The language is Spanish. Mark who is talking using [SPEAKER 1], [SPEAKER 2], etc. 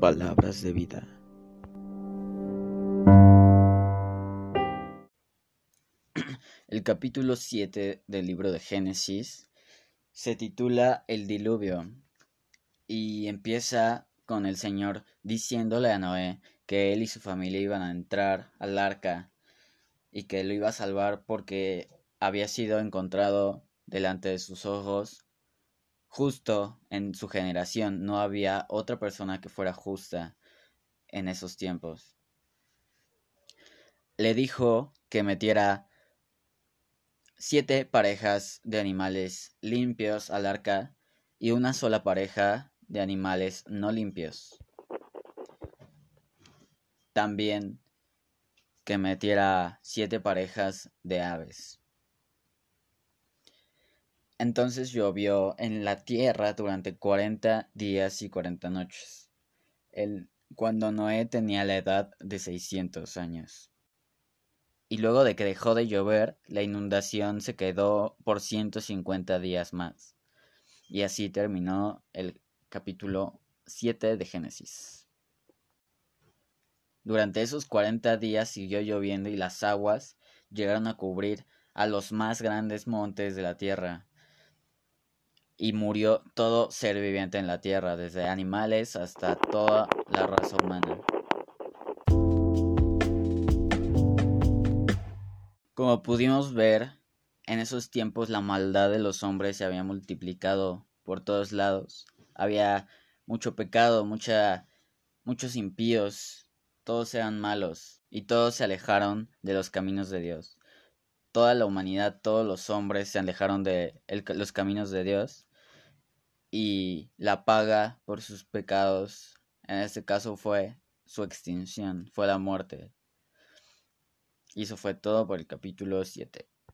[SPEAKER 1] Palabras de vida. El capítulo 7 del libro de Génesis se titula El diluvio y empieza con el Señor diciéndole a Noé que él y su familia iban a entrar al arca y que lo iba a salvar porque había sido encontrado delante de sus ojos justo en su generación. No había otra persona que fuera justa en esos tiempos. Le dijo que metiera siete parejas de animales limpios al arca y una sola pareja de animales no limpios. También que metiera siete parejas de aves. Entonces llovió en la tierra durante cuarenta días y cuarenta noches, el, cuando Noé tenía la edad de seiscientos años. Y luego de que dejó de llover, la inundación se quedó por ciento cincuenta días más. Y así terminó el capítulo 7 de Génesis. Durante esos 40 días siguió lloviendo y las aguas llegaron a cubrir a los más grandes montes de la tierra. Y murió todo ser viviente en la tierra, desde animales hasta toda la raza humana. Como pudimos ver, en esos tiempos la maldad de los hombres se había multiplicado por todos lados había mucho pecado, mucha, muchos impíos, todos eran malos y todos se alejaron de los caminos de Dios. Toda la humanidad, todos los hombres se alejaron de los caminos de Dios y la paga por sus pecados, en este caso fue su extinción, fue la muerte. Y eso fue todo por el capítulo 7.